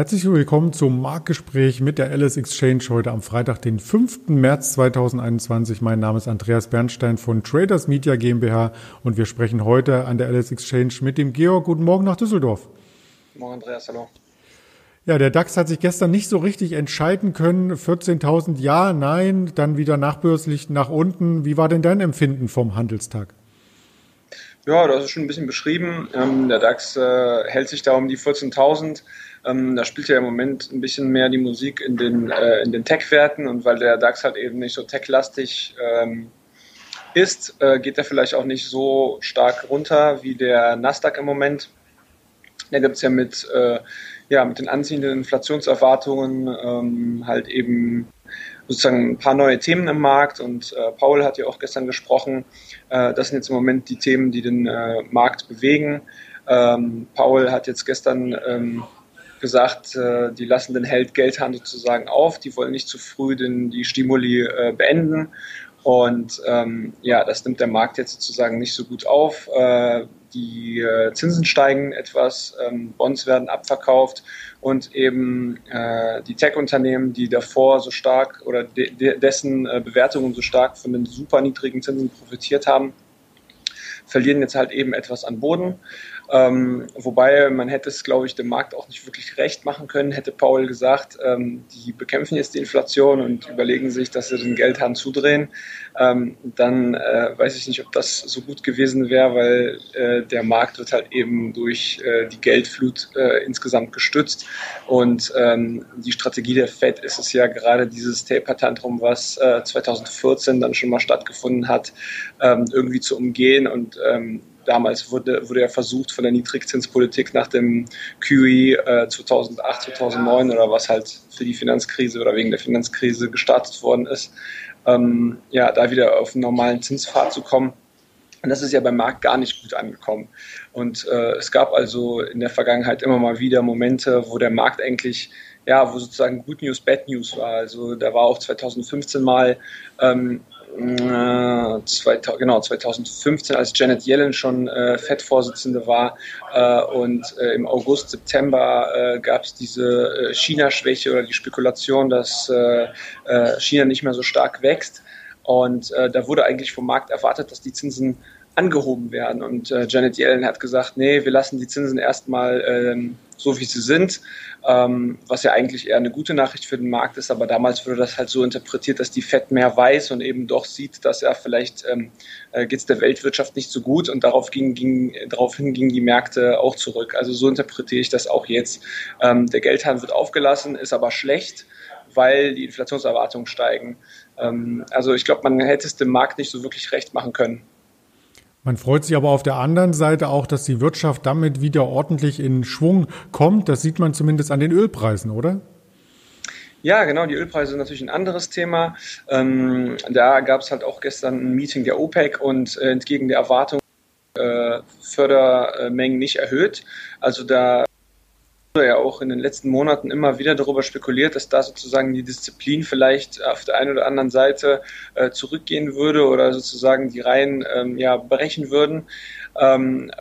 Herzlich willkommen zum Marktgespräch mit der Alice Exchange heute am Freitag, den 5. März 2021. Mein Name ist Andreas Bernstein von Traders Media GmbH und wir sprechen heute an der Alice Exchange mit dem Georg. Guten Morgen nach Düsseldorf. Guten Morgen, Andreas, hallo. Ja, der DAX hat sich gestern nicht so richtig entscheiden können. 14.000 ja, nein, dann wieder nachbörslich nach unten. Wie war denn dein Empfinden vom Handelstag? Ja, das ist schon ein bisschen beschrieben. Ähm, der DAX äh, hält sich da um die 14.000. Ähm, da spielt ja im Moment ein bisschen mehr die Musik in den, äh, den Tech-Werten und weil der DAX halt eben nicht so tech-lastig ähm, ist, äh, geht er vielleicht auch nicht so stark runter wie der Nasdaq im Moment. Da gibt es ja mit, äh, ja mit den anziehenden Inflationserwartungen ähm, halt eben sozusagen ein paar neue Themen im Markt und äh, Paul hat ja auch gestern gesprochen. Äh, das sind jetzt im Moment die Themen, die den äh, Markt bewegen. Ähm, Paul hat jetzt gestern ähm, gesagt, äh, die lassen den Held Geldhahn sozusagen auf, die wollen nicht zu früh den, die Stimuli äh, beenden. Und ähm, ja, das nimmt der Markt jetzt sozusagen nicht so gut auf. Äh, die äh, Zinsen steigen etwas, ähm, Bonds werden abverkauft und eben äh, die Tech-Unternehmen, die davor so stark oder de de dessen äh, Bewertungen so stark von den super niedrigen Zinsen profitiert haben, verlieren jetzt halt eben etwas an Boden. Ähm, wobei man hätte es, glaube ich, dem Markt auch nicht wirklich recht machen können, hätte Paul gesagt, ähm, die bekämpfen jetzt die Inflation und überlegen sich, dass sie den Geldhahn zudrehen. Ähm, dann äh, weiß ich nicht, ob das so gut gewesen wäre, weil äh, der Markt wird halt eben durch äh, die Geldflut äh, insgesamt gestützt. Und ähm, die Strategie der Fed ist es ja gerade dieses Taper-Tantrum, was 2014 äh, dann schon mal stattgefunden hat, ähm, irgendwie zu umgehen und ähm, damals wurde, wurde ja versucht von der Niedrigzinspolitik nach dem QE äh, 2008, 2009 oder was halt für die Finanzkrise oder wegen der Finanzkrise gestartet worden ist, ähm, ja, da wieder auf einen normalen Zinspfad zu kommen. Und das ist ja beim Markt gar nicht gut angekommen. Und äh, es gab also in der Vergangenheit immer mal wieder Momente, wo der Markt eigentlich, ja, wo sozusagen Good News, Bad News war. Also da war auch 2015 mal ähm, 2000, genau, 2015, als Janet Yellen schon äh, FED-Vorsitzende war äh, und äh, im August, September äh, gab es diese äh, China-Schwäche oder die Spekulation, dass äh, China nicht mehr so stark wächst. Und da wurde eigentlich vom Markt erwartet, dass die Zinsen angehoben werden. Und Janet Yellen hat gesagt, nee, wir lassen die Zinsen erstmal ähm, so, wie sie sind ähm, was ja eigentlich eher eine gute Nachricht für den Markt ist. Aber damals wurde das halt so interpretiert, dass die FED mehr weiß und eben doch sieht, dass ja vielleicht ähm, äh, geht es der Weltwirtschaft nicht so gut und darauf ging, ging, daraufhin gingen die Märkte auch zurück. Also so interpretiere ich das auch jetzt. Ähm, der Geldhahn wird aufgelassen, ist aber schlecht weil die Inflationserwartungen steigen. Ähm, also ich glaube, man hätte es dem Markt nicht so wirklich recht machen können. Man freut sich aber auf der anderen Seite auch, dass die Wirtschaft damit wieder ordentlich in Schwung kommt. Das sieht man zumindest an den Ölpreisen, oder? Ja, genau, die Ölpreise sind natürlich ein anderes Thema. Ähm, da gab es halt auch gestern ein Meeting der OPEC und äh, entgegen der Erwartung äh, Fördermengen nicht erhöht. Also da ja auch in den letzten Monaten immer wieder darüber spekuliert, dass da sozusagen die Disziplin vielleicht auf der einen oder anderen Seite äh, zurückgehen würde oder sozusagen die Reihen ähm, ja brechen würden ähm,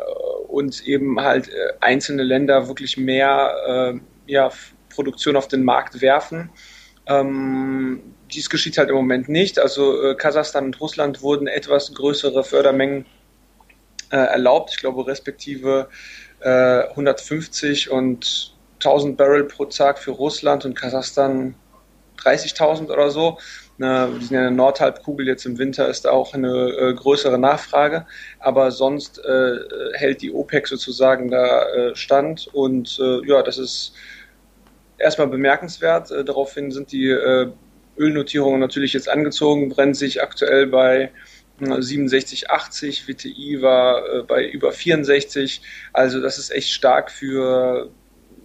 und eben halt äh, einzelne Länder wirklich mehr äh, ja, Produktion auf den Markt werfen. Ähm, dies geschieht halt im Moment nicht. Also äh, Kasachstan und Russland wurden etwas größere Fördermengen äh, erlaubt. Ich glaube respektive 150 äh, und 1000 Barrel pro Tag für Russland und Kasachstan 30.000 oder so. wir sind ja in der Nordhalbkugel, jetzt im Winter ist da auch eine äh, größere Nachfrage, aber sonst äh, hält die OPEC sozusagen da äh, stand und äh, ja, das ist erstmal bemerkenswert. Äh, daraufhin sind die Ölnotierungen natürlich jetzt angezogen, brennt sich aktuell bei 67, 80, WTI war äh, bei über 64. Also das ist echt stark für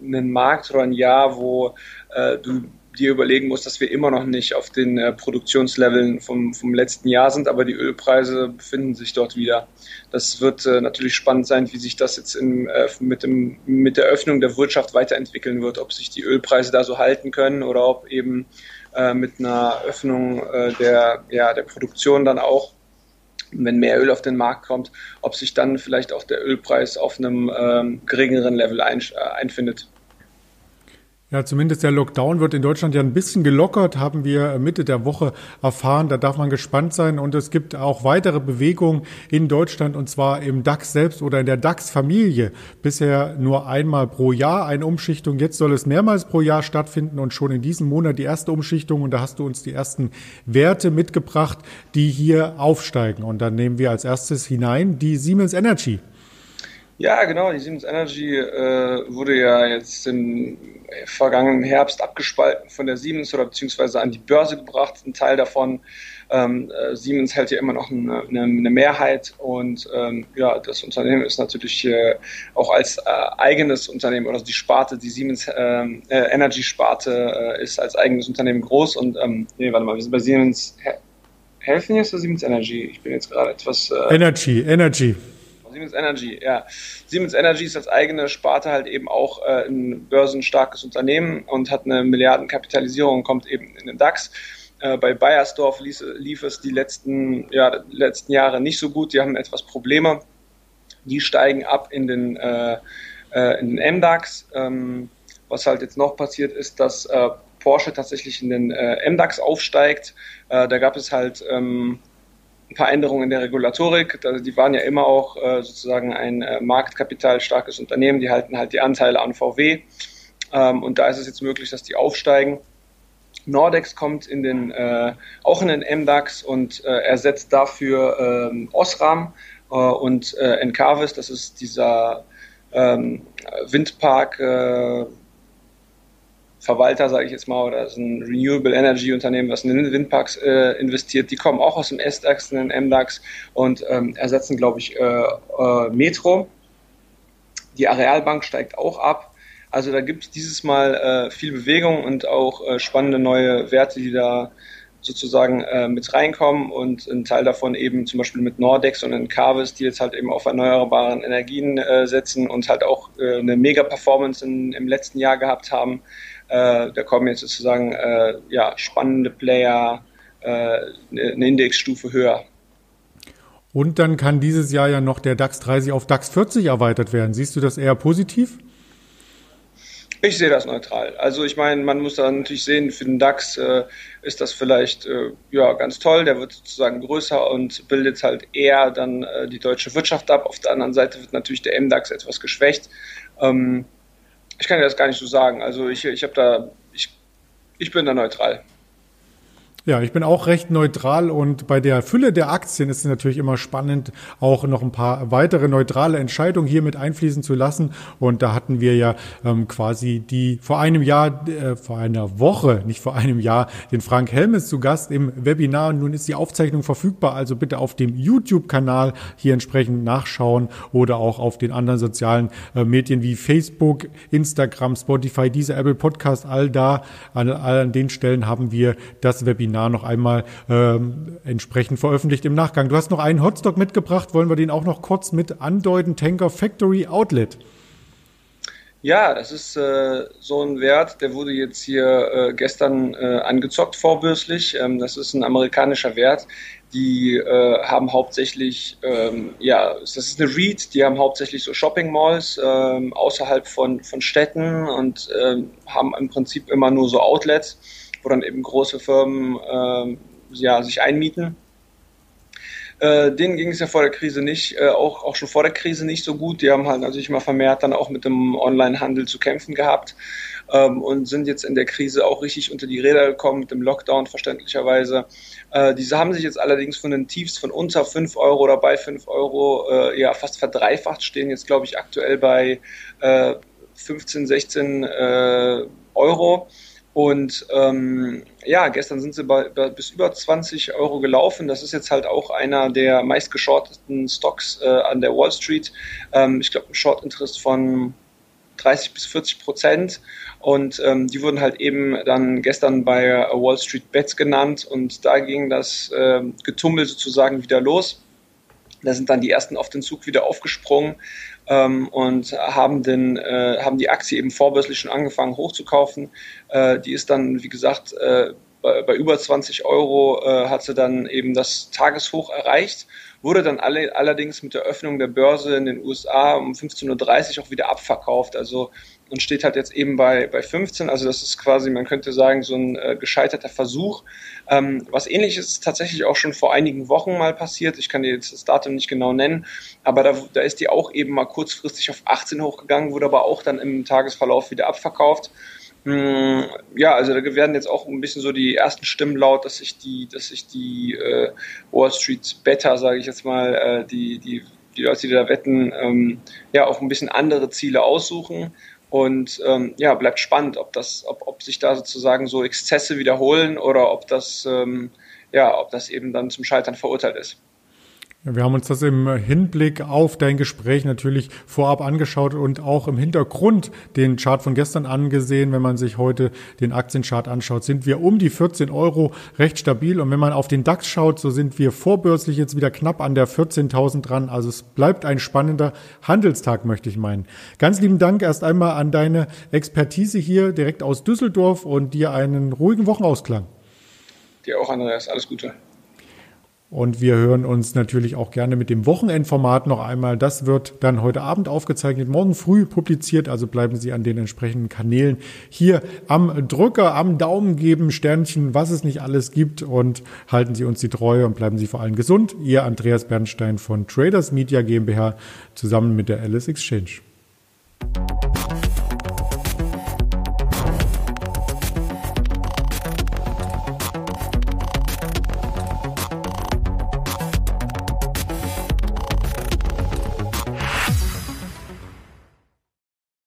einen Markt oder ein Jahr, wo äh, du dir überlegen musst, dass wir immer noch nicht auf den äh, Produktionsleveln vom, vom letzten Jahr sind, aber die Ölpreise befinden sich dort wieder. Das wird äh, natürlich spannend sein, wie sich das jetzt in, äh, mit, dem, mit der Öffnung der Wirtschaft weiterentwickeln wird, ob sich die Ölpreise da so halten können oder ob eben äh, mit einer Öffnung äh, der, ja, der Produktion dann auch wenn mehr Öl auf den Markt kommt, ob sich dann vielleicht auch der Ölpreis auf einem ähm, geringeren Level ein, äh, einfindet. Ja, zumindest der Lockdown wird in Deutschland ja ein bisschen gelockert, haben wir Mitte der Woche erfahren. Da darf man gespannt sein. Und es gibt auch weitere Bewegungen in Deutschland und zwar im DAX selbst oder in der DAX-Familie. Bisher nur einmal pro Jahr eine Umschichtung. Jetzt soll es mehrmals pro Jahr stattfinden und schon in diesem Monat die erste Umschichtung. Und da hast du uns die ersten Werte mitgebracht, die hier aufsteigen. Und dann nehmen wir als erstes hinein die Siemens Energy. Ja, genau. Die Siemens Energy äh, wurde ja jetzt im vergangenen Herbst abgespalten von der Siemens oder beziehungsweise an die Börse gebracht. Ein Teil davon. Ähm, äh, Siemens hält ja immer noch eine, eine, Mehrheit und ähm, ja, das Unternehmen ist natürlich äh, auch als äh, eigenes Unternehmen oder die Sparte, die Siemens ähm, äh, Energy Sparte äh, ist als eigenes Unternehmen groß und ähm, nee, warte mal, wir sind bei Siemens Helfen jetzt oder Siemens Energy? Ich bin jetzt gerade etwas. Energy, Energy. Siemens Energy, ja. Siemens Energy ist als eigene Sparte halt eben auch äh, ein börsenstarkes Unternehmen und hat eine Milliardenkapitalisierung, kommt eben in den DAX. Äh, bei Bayersdorf lief, lief, es die letzten, ja, letzten Jahre nicht so gut. Die haben etwas Probleme. Die steigen ab in den, äh, äh in den MDAX. Ähm, was halt jetzt noch passiert ist, dass äh, Porsche tatsächlich in den MDAX aufsteigt. da gab es halt ähm, ein paar Änderungen in der Regulatorik. Die waren ja immer auch äh, sozusagen ein äh, marktkapitalstarkes Unternehmen, die halten halt die Anteile an VW. Ähm, und da ist es jetzt möglich, dass die aufsteigen. Nordex kommt in den, äh, auch in den MDAX und äh, ersetzt dafür ähm, Osram und Encarvis, das ist dieser ähm, Windpark, Verwalter, sage ich jetzt mal, oder ist ein Renewable Energy Unternehmen, was in Windparks äh, investiert. Die kommen auch aus dem S-DAX, den MDAX und ähm, ersetzen, glaube ich, äh, äh, Metro. Die Arealbank steigt auch ab. Also da gibt es dieses Mal äh, viel Bewegung und auch äh, spannende neue Werte, die da sozusagen äh, mit reinkommen und ein Teil davon eben zum Beispiel mit Nordex und in Carvis, die jetzt halt eben auf erneuerbaren Energien setzen und halt auch eine Mega-Performance im letzten Jahr gehabt haben. Äh, da kommen jetzt sozusagen äh, ja, spannende Player äh, eine Indexstufe höher. Und dann kann dieses Jahr ja noch der DAX 30 auf DAX 40 erweitert werden. Siehst du das eher positiv? Ich sehe das neutral. Also ich meine, man muss da natürlich sehen, für den DAX äh, ist das vielleicht äh, ja ganz toll. Der wird sozusagen größer und bildet halt eher dann äh, die deutsche Wirtschaft ab. Auf der anderen Seite wird natürlich der MDAX etwas geschwächt. Ähm, ich kann dir das gar nicht so sagen. Also ich, ich habe da, ich, ich bin da neutral. Ja, ich bin auch recht neutral und bei der Fülle der Aktien ist es natürlich immer spannend, auch noch ein paar weitere neutrale Entscheidungen hier mit einfließen zu lassen. Und da hatten wir ja ähm, quasi die vor einem Jahr, äh, vor einer Woche, nicht vor einem Jahr, den Frank Helmes zu Gast im Webinar. Nun ist die Aufzeichnung verfügbar, also bitte auf dem YouTube-Kanal hier entsprechend nachschauen oder auch auf den anderen sozialen äh, Medien wie Facebook, Instagram, Spotify, diese Apple Podcast, all da, an, an den Stellen haben wir das Webinar Webinar noch einmal ähm, entsprechend veröffentlicht im Nachgang. Du hast noch einen Hotstock mitgebracht, wollen wir den auch noch kurz mit andeuten? Tanker Factory Outlet. Ja, das ist äh, so ein Wert, der wurde jetzt hier äh, gestern äh, angezockt vorbörslich. Ähm, das ist ein amerikanischer Wert. Die äh, haben hauptsächlich, ähm, ja, das ist eine REIT, die haben hauptsächlich so Shopping Malls ähm, außerhalb von, von Städten und ähm, haben im Prinzip immer nur so Outlets wo dann eben große Firmen äh, ja, sich einmieten. Äh, denen ging es ja vor der Krise nicht, äh, auch, auch schon vor der Krise nicht so gut. Die haben halt natürlich mal vermehrt dann auch mit dem Online-Handel zu kämpfen gehabt ähm, und sind jetzt in der Krise auch richtig unter die Räder gekommen mit dem Lockdown verständlicherweise. Äh, diese haben sich jetzt allerdings von den Tiefs von unter 5 Euro oder bei 5 Euro äh, ja fast verdreifacht, stehen jetzt glaube ich aktuell bei 15, 16 Euro. Und ähm, ja, gestern sind sie bei, bei, bis über 20 Euro gelaufen. Das ist jetzt halt auch einer der meistgeschorteten Stocks äh, an der Wall Street. Ähm, ich glaube, ein Short-Interest von 30 bis 40 Prozent. Und ähm, die wurden halt eben dann gestern bei Wall Street Bets genannt. Und da ging das äh, Getummel sozusagen wieder los. Da sind dann die ersten auf den Zug wieder aufgesprungen ähm, und haben, den, äh, haben die Aktie eben vorbörslich schon angefangen hochzukaufen. Äh, die ist dann, wie gesagt, äh, bei, bei über 20 Euro äh, hat sie dann eben das Tageshoch erreicht, wurde dann alle, allerdings mit der Öffnung der Börse in den USA um 15.30 Uhr auch wieder abverkauft. Also und steht halt jetzt eben bei, bei 15. Also das ist quasi, man könnte sagen, so ein äh, gescheiterter Versuch. Ähm, was ähnliches ist tatsächlich auch schon vor einigen Wochen mal passiert. Ich kann dir jetzt das Datum nicht genau nennen, aber da, da ist die auch eben mal kurzfristig auf 18 hochgegangen, wurde aber auch dann im Tagesverlauf wieder abverkauft. Hm, ja, also da werden jetzt auch ein bisschen so die ersten Stimmen laut, dass sich die, dass sich die äh, Wall Street Beta, sage ich jetzt mal, äh, die, die, die Leute, die da wetten, ähm, ja auch ein bisschen andere Ziele aussuchen. Und ähm, ja, bleibt spannend, ob das, ob, ob sich da sozusagen so Exzesse wiederholen oder ob das, ähm, ja, ob das eben dann zum Scheitern verurteilt ist. Wir haben uns das im Hinblick auf dein Gespräch natürlich vorab angeschaut und auch im Hintergrund den Chart von gestern angesehen. Wenn man sich heute den Aktienchart anschaut, sind wir um die 14 Euro recht stabil. Und wenn man auf den DAX schaut, so sind wir vorbörslich jetzt wieder knapp an der 14.000 dran. Also es bleibt ein spannender Handelstag, möchte ich meinen. Ganz lieben Dank erst einmal an deine Expertise hier direkt aus Düsseldorf und dir einen ruhigen Wochenausklang. Dir auch, Andreas. Alles Gute. Und wir hören uns natürlich auch gerne mit dem Wochenendformat noch einmal. Das wird dann heute Abend aufgezeichnet, morgen früh publiziert. Also bleiben Sie an den entsprechenden Kanälen hier am Drücker, am Daumen geben, Sternchen, was es nicht alles gibt und halten Sie uns die Treue und bleiben Sie vor allem gesund. Ihr Andreas Bernstein von Traders Media GmbH zusammen mit der Alice Exchange.